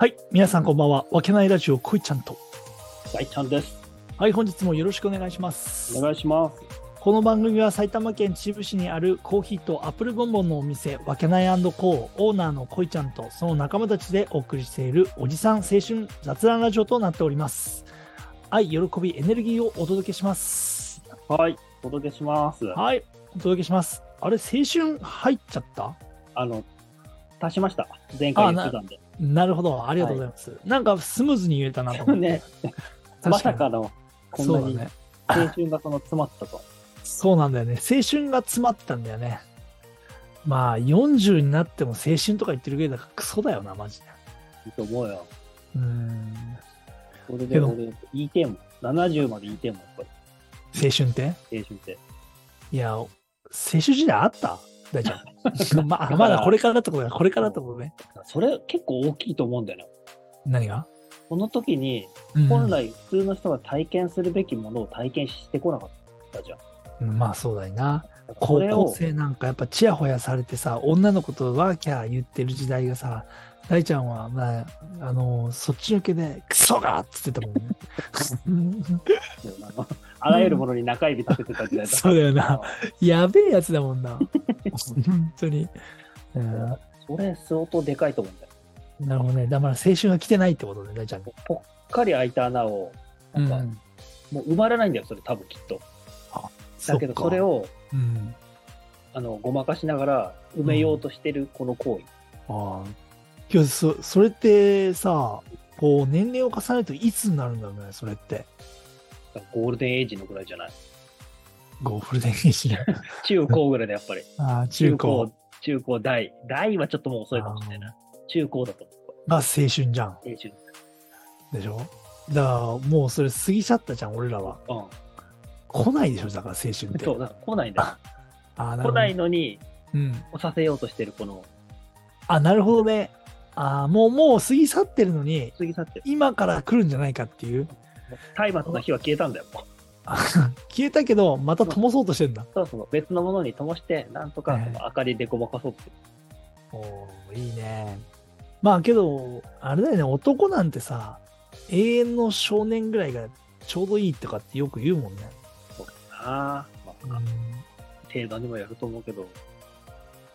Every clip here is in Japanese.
はい、皆さんこんばんは。わけないラジオ、こいちゃんと。大ちゃんです。はい、本日もよろしくお願いします。お願いします。この番組は埼玉県秩父市にあるコーヒーとアップルボンボンのお店、わけないコーオーナーのこいちゃんとその仲間たちでお送りしているおじさん青春雑談ラジオとなっております。愛、喜び、エネルギーをお届けします。はい、お届けします。はい、お届けします。あれ、青春入っちゃった？あの、足しました。前回言ってたんで。なるほど、ありがとうございます。なんかスムーズに言えたなと思って。ね、確まさかの、こんなに。青春がその詰まったと。そうなんだよね。青春が詰まったんだよね。まあ、40になっても青春とか言ってるぐらいだからクソだよな、マジで。いいと思うよ。うーん。それで俺、言いてえもん。70まで言いてえもん、やっぱ青春って？り、青春って。いや、青春時代あった？大ちゃん。まあ、まだこれからってことだ。これからってことね。それ結構大きいと思うんだよね。何が、この時に、うん本来普通の人が体験するべきものを体験してこなかったじゃん。うんまあそうだよな。こ高校れを、生なんかやっぱチヤホヤされてさ、女の子とワーキャー言ってる時代がさ、大ちゃんは、まあ、あの、そっちのけで、クソがっつってたもんね。あらゆるものに中指立ててた時代だそうだよな。やべえやつだもんな。本当に。うんそれ相当でかいと思うんだよ。なるほどね。だから青春が来てないってことね、大ちゃん。ぽっかり開いた穴を、なんか、うんもう埋まらないんだよ、それ多分きっと。だけど、それを、を、うん、あの、ごまかしながら埋めようとしてるこの行為。ああ。けどそ、それってさ、こう、年齢を重ねるといつになるんだろうね、それって。ゴールデンエイジのぐらいじゃない？ゴールデンエイジね。中高ぐらいでやっぱり。ああ、中高中高、大。大はちょっともう遅いかもしれないな。中高だと思う。が青春じゃん。青春。でしょ？だから、もうそれ過ぎちゃったじゃん、俺らは。うん。来ないでしょ、だから青春って。そう、だから来ないんだよ。あ来。ないのに、うん。させようとしてるこの、あ、なるほどね。ああ、もう、もう過ぎ去ってるのに、過ぎ去ってる。今から来るんじゃないかっていう。体罰の火は消えたんだよ。もう消えたけど、また灯そうとしてんだ。そうそう、別のものに灯して、なんとかその明かりでごまかそうとする。おーいいね。まあけど、あれだよね、男なんてさ、永遠の少年ぐらいがちょうどいいとかってよく言うもんね。そうだなまあ、程度にもやると思うけど、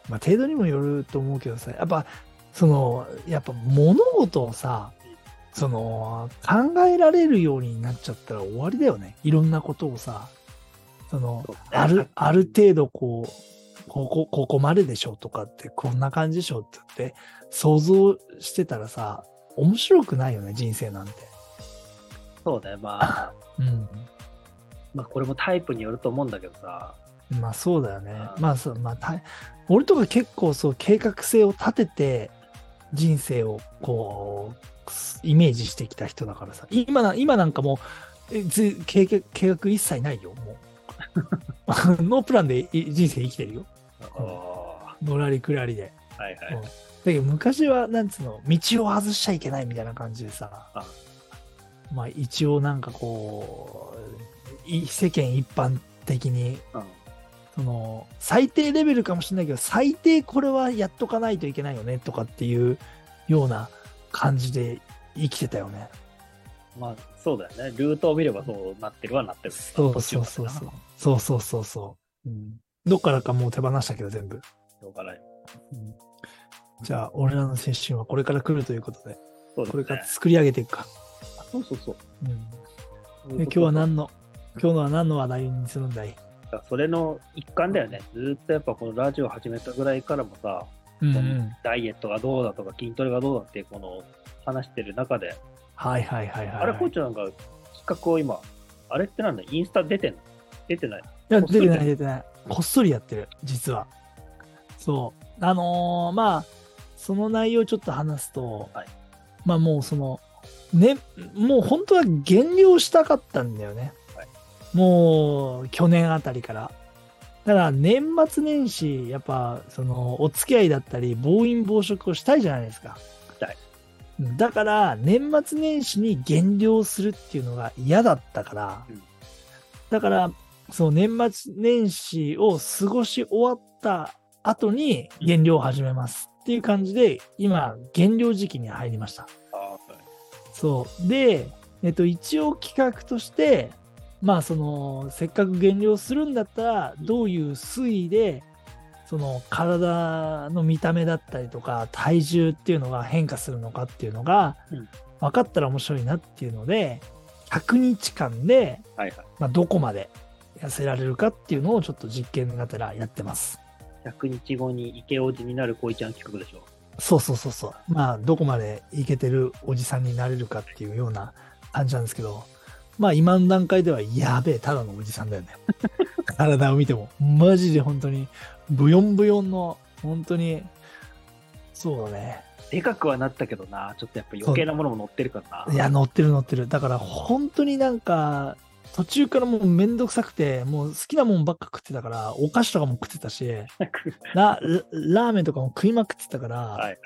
まあ程度にもよると思うけどさ、やっぱ、その、やっぱ物事をさ、その、考えられるようになっちゃったら終わりだよね。いろんなことをさ、その、ある、ある程度こう、ここ、ここまででしょとかって、こんな感じでしょって言って、想像してたらさ、面白くないよね、人生なんて。そうだよ、まあ、うん。まあこれもタイプによると思うんだけどさ、まあそうだよねう。んまあそう、まあた俺とか結構そう計画性を立てて人生をこうイメージしてきた人だからさ。今な今なんかもう計画計画一切ないよ、もう。ノープランでい人生生きてるよ。ああのらりくらりで。はいはい。うんだけど昔は、なんつうの、道を外しちゃいけないみたいな感じでさあ、まあ一応なんかこう、い世間一般的にうんその最低レベルかもしれないけど最低これはやっとかないといけないよねとかっていうような感じで生きてたよね。まあそうだよね。ルートを見ればそうなってるはなってる。そうそうそうそう。そうそうそうそう。うん、どっからかもう手放したけど全部。しょうがない。うんじゃあ俺らの青春はこれから来るということで、そうですねこれから作り上げていくか。あそうそうそう。うん、で今日は何の今日のは何の話題にするんだい？それの一環だよね。ずーっとやっぱこのラジオ始めたぐらいからもさ、うんこのダイエットがどうだとか筋トレがどうだってこの話してる中で、はいはいはいはい。あれ、コーチなんか企画を今、あれってなんだ？インスタ出てんの？出てないいや、出てない、出てない。こっそりやってる、実は。そう。あのーまあ、その内容をちょっと話すと、はいまあもうその、ね、もう本当は減量したかったんだよね。はいもう、去年あたりから。だから、年末年始、やっぱ、その、お付き合いだったり、暴飲暴食をしたいじゃないですか。したいだから、年末年始に減量するっていうのが嫌だったから、うんだから、その年末年始を過ごし終わった後に減量を始めますっていう感じで、今、減量時期に入りました。あそう。で、えっと、一応企画として、まあ、その、せっかく減量するんだったら、どういう推移で、その、体の見た目だったりとか、体重っていうのが変化するのかっていうのがうん、分かったら面白いなっていうので、100日間で。まあ、どこまで痩せられるかっていうのをちょっと実験がてらやってます。100日後に池王子になる恋ちゃん企画でしょ。そうそうそうそう。まあ、どこまでいけてるおじさんになれるかっていうような感じなんですけど、まあ今の段階ではやべえ、ただのおじさんだよね。体を見ても。マジで本当に、ブヨンブヨンの、本当に、そうだね。でかくはなったけどな、ちょっとやっぱ余計なものも乗ってるからな。いや、乗ってる乗ってる。だから本当になんか、途中からもうめんどくさくて、もう好きなもんばっか食ってたから、お菓子とかも食ってたし、ラララーメンとかも食いまくってたから、はい。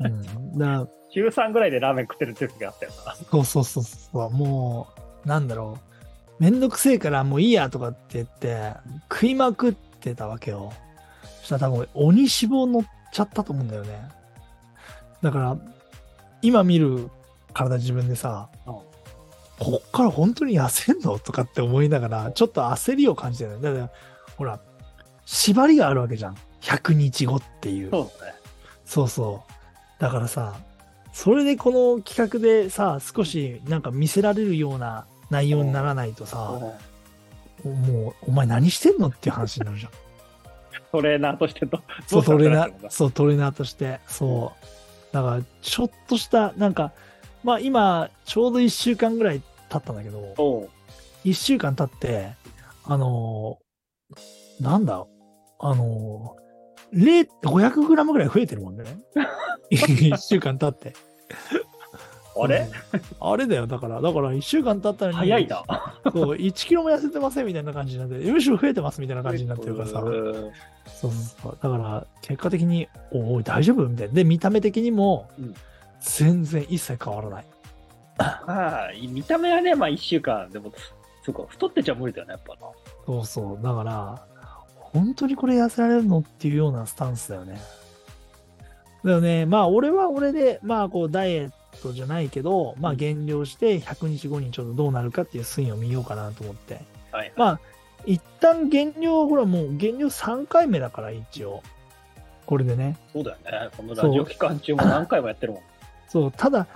うん、だから週3ぐらいでラーメン食ってる時があったよな。そうそうそうそう、もう、なんだろう。めんどくせえからもういいやとかって言って、食いまくってたわけよ。そしたら多分、鬼脂肪乗っちゃったと思うんだよね。だから、今見る体自分でさ、うんこっから本当に痩せんのとかって思いながら、ちょっと焦りを感じてる。だから、ほら、縛りがあるわけじゃん。100日後っていう。そうだね。そうそう。だからさ、それでこの企画でさ、少しなんか見せられるような内容にならないとさ、もう、お前何してんのっていう話になるじゃん。トレーナーとしてと？そう、トレーナー、そう、トレーナーとして、そう。だから、ちょっとした、なんか、まあ今、ちょうど1週間ぐらい経ったんだけど、おう1週間経って、あのーなんだ、あのー、0 500グラムぐらい増えてるもんね。1週間経って。あれ？うんあれだよ。だから、だから1週間経ったのに、早いな。そう、1キロも痩せてませんみたいな感じになって、むしろ増えてますみたいな感じになってるからさ。うんそうそう。だから、結果的に、おおい、大丈夫？みたいな。で、見た目的にもうん、全然一切変わらない。まあ、見た目はね、まあ1週間、でも、そうか、太ってちゃ無理だよね、やっぱな。そうそう。だから、本当にこれ痩せられるのっていうようなスタンスだよね。だよね、まあ、俺は俺で、まあ、こう、ダイエットじゃないけど、まあ、減量して100日後にちょっとどうなるかっていう推移を見ようかなと思って。はい。まあ、一旦減量、ほらもう減量3回目だから、一応。これでね。そうだよね。このラジオ期間中も何回もやってるもん。そう、ただ、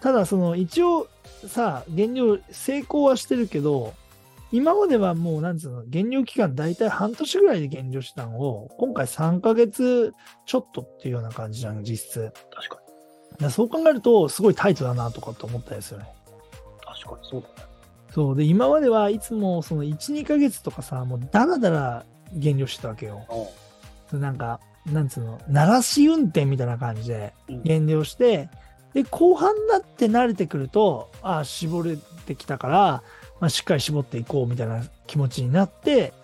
ただ、その、一応、さ、減量成功はしてるけど、今まではもう、なんつうの、減量期間大体半年ぐらいで減量したのを、今回3ヶ月ちょっとっていうような感じじゃん、実質。確かそう考えると、すごいタイトだなとかって思ったんですよね。確かに、そうだね。そう。で、今まではいつも、その1、2ヶ月とかさ、もうダラダラ減量してたわけよ。うなんか、なんつうの、鳴らし運転みたいな感じでん。減量して、で、後半になって慣れてくると、ああ、絞れてきたから、まあ、しっかり絞っていこうみたいな気持ちになって、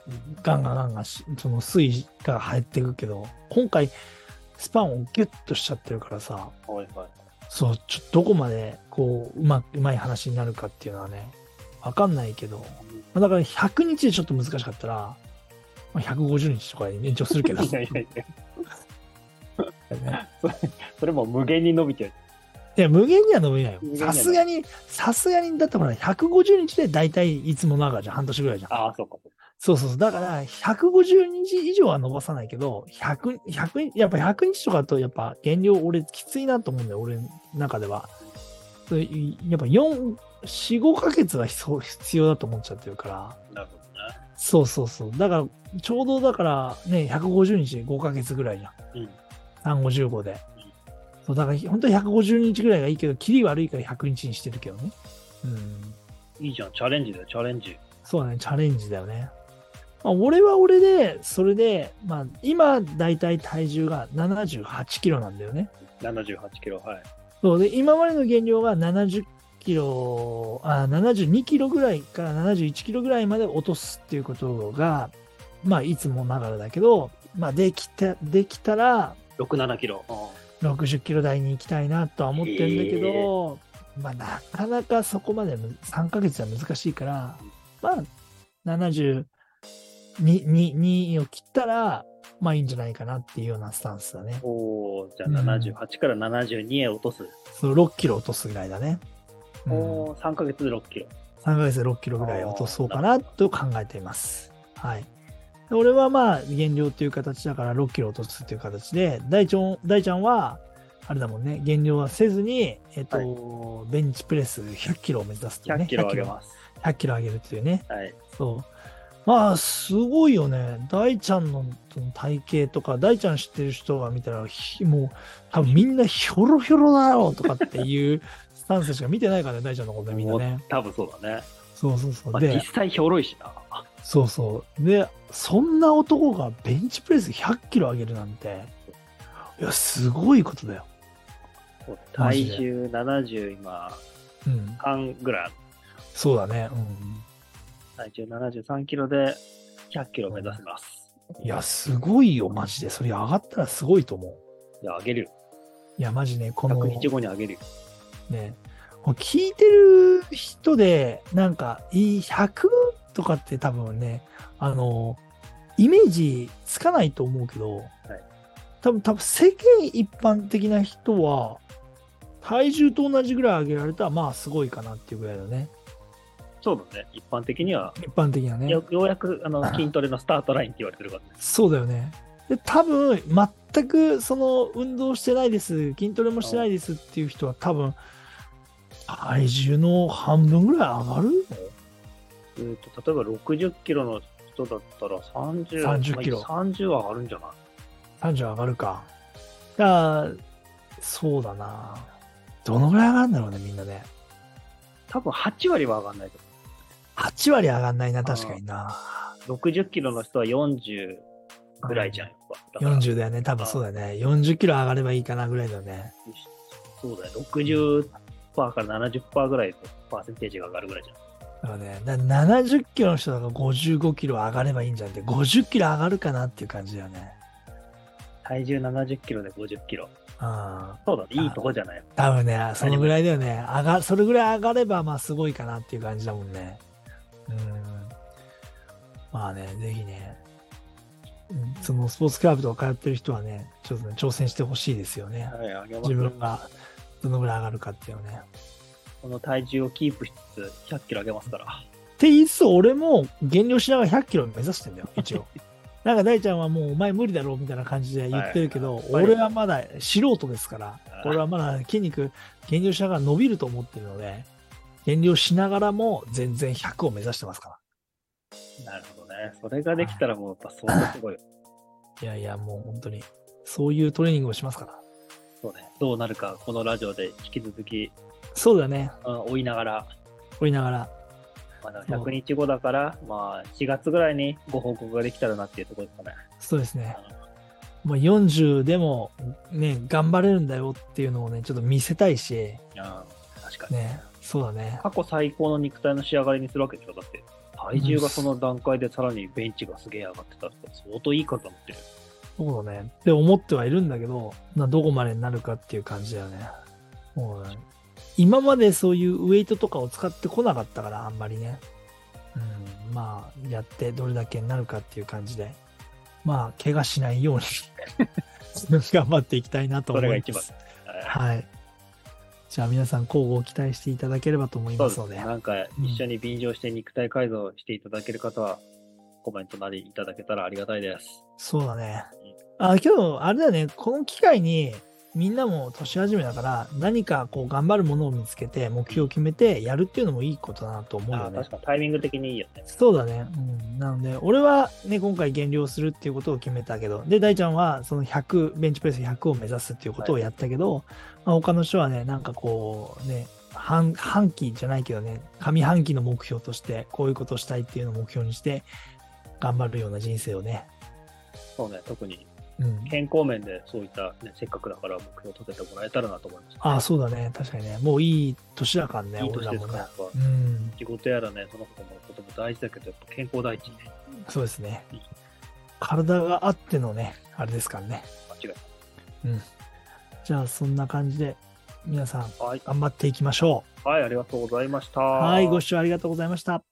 ガンガンガンガンし、その水位が入っていくけど、今回、スパンをギュッとしちゃってるからさ、はいはい。そう、ちょっとどこまで、こう、うまく、うまい話になるかっていうのはね、わかんないけど、まあだから100日でちょっと難しかったら、まあ、150日とかに延長するけど、いやいやいや、ねそれも無限に伸びてる。いや、無限には伸びないよさすがに、さすがに、だってほら、150日で大体いつも長じゃん。半年ぐらいじゃん。ああ、そうか。そうそうそう。だから、150日以上は伸ばさないけど、100、100、やっぱ100日とかだと、やっぱ減量、俺、きついなと思うんだよ。俺の中では。やっぱ4、4、5ヶ月は必要だと思っちゃってるから。なるほどね。そうそうそう。だから、ちょうどだから、ね、150日で5ヶ月ぐらいじゃん。うん。3、5、15で。そう、だから本当に150日ぐらいがいいけど、キリ悪いから100日にしてるけどね。うん。いいじゃん、チャレンジだよ、チャレンジ。そうだね、チャレンジだよね。まあ、俺は俺で、それで、まあ、今、だいたい体重が78キロなんだよね。78キロ、はい。そうで、今までの減量が70キロ、あ、72キロぐらいから71キロぐらいまで落とすっていうことが、まあ、いつもながらだけど、まあ、できた、できたら、6、7キロ。60キロ台に行きたいなとは思ってるんだけど、まあ、なかなかそこまでむ3ヶ月は難しいから、まあ、72ににを切ったら、まあいいんじゃないかなっていうようなスタンスだね。おおじゃあうん78から72へ落とす。そう6キロ落とすぐらいだね。うんおー3ヶ月で6キロ。3ヶ月で6キロぐらい落とそうかなと考えています。はい。で俺はまあ減量っていう形だから6キロ落とすっていう形で、大ちゃん大ちゃんは、あれだもんね、減量はせずに、えっと、ベンチプレス100キロを目指すっていうね。100キロ上げます。100キロ上げるっていうね。はい。そう。まあ、すごいよね。大ちゃんの体型とか、大ちゃん知ってる人が見たら、ひもう、多分みんなひょろひょろだろうとかっていうスタンスしか見てないからね、大ちゃんのことねみんなね。多分そうだね。そうそうそう。まあ、で実、際ひょろいしな。そうそう。で、そんな男がベンチプレス100キロ上げるなんて、いや、すごいことだよ。マ体重70今、うん。半ぐらい。そうだね。うん。体重73キロで100キロ目指します。いや、すごいよ、マジで。それ上がったらすごいと思う。いや、あげるよ。いや、マジね、この。100日後にあげるよ。ね、聞いてる人で、なんか、いい100とかって多分ね、あの、イメージつかないと思うけど、多分、多分世間一般的な人は、体重と同じぐらい上げられたら、まあ、すごいかなっていうぐらいだね。そうだね。一般的には、一般的なね。よようやくあの筋トレのスタートラインって言われてるからね。そうだよね。で、多分、全くその運動してないです、筋トレもしてないですっていう人は多分、体重の半分ぐらい上がるの？えーと例えば60キロの人だったら30、30キロまあ30は上がるんじゃない？30上がるか。だから、そうだな。どのぐらい上がるんだろうね、みんなね。多分8割は上がんないと8割上がんないな、確かにな。思う。60キロの人は40ぐらいじゃん、やっぱ。だから40だよね、多分そうだよね。40キロ上がればいいかなぐらいだよね。そうだよ。60%から70%ぐらいのパーセンテージが上がるぐらいじゃん。だからね、だから70キロの人だから55キロ上がればいいんじゃんって、50キロ上がるかなっていう感じだよね。体重70キロで50キロ。うん。そうだね。いいとこじゃない？多分ね、そのぐらいだよね。上が、それぐらい上がれば、まあすごいかなっていう感じだもんね。うん。まあね、ぜひね、うんそのスポーツクラブとか通ってる人はね、ちょっとね、挑戦してほしいですよね。はい、自分がどのぐらい上がるかっていうのね。この体重をキープしつつ100キロ上げますから。って言いつつ、俺も減量しながら100キロ目指してんだよ、一応。なんか大ちゃんはもうお前無理だろうみたいな感じで言ってるけど、はい俺はまだ素人ですから俺はまだ筋肉減量しながら伸びると思ってるので、減量しながらも全然100を目指してますかなるほどね。それができたらもうやっぱ相当すごい。いやいや、もう本当に、そういうトレーニングをしますから。そうね。どうなるか、このラジオで引き続き、そうだね、うん追いながら、追いながら。まだ100日後だから、まあ、4月ぐらいにご報告ができたらなっていうところですかね。そうですね。もう40でもね、頑張れるんだよっていうのをね、ちょっと見せたいし、うん、確かに。ね、そうだね。過去最高の肉体の仕上がりにするわけでしょ？だって、体重がその段階でさらにベンチがすげえ上がってたら相当いい体持ってる。そうだね。って思ってはいるんだけど、まあ、どこまでになるかっていう感じだよね。もうね今までそういうウェイトとかを使ってこなかったから、あんまりね。うん、まあ、やってどれだけになるかっていう感じで、まあ、怪我しないように 頑張っていきたいなと思います。はい。じゃあ皆さん、交互を期待していただければと思いまので。で。なんか一緒に便乗して肉体改造していただける方は、コメントなりいただけたらありがたいです。そうだね。あ、今日、あれだよね、この機会に、みんなも年始めだから、何かこう頑張るものを見つけて、目標を決めてやるっていうのもいいことだなと思うよねあ確。かにタイミング的にいいよね。そうだね。うん。なので、俺はね、今回減量するっていうことを決めたけど、で、大ちゃんはその100、ベンチプレス100を目指すっていうことをやったけど、まあ、他の人はね、なんかこう、ね、半半期じゃないけどね、上半期の目標として、こういうことをしたいっていうのを目標にして、頑張るような人生をね、そうね、特にうん。健康面でそういった、ね、せっかくだから目標を立ててもらえたらなと思います。ああ、そうだね。確かにね。もういい年だからね、いい年ですから、やっ。ぱうん。仕事やらね、その他のことも大事だけど、やっぱ健康第一ね。そうですね。体があってのね、あれですからね。間違いない。じゃあ、そんな感じで、皆さん、はい。頑張っていきましょはい、ありがとうございました。う。はい、ご視聴ありがとうございました。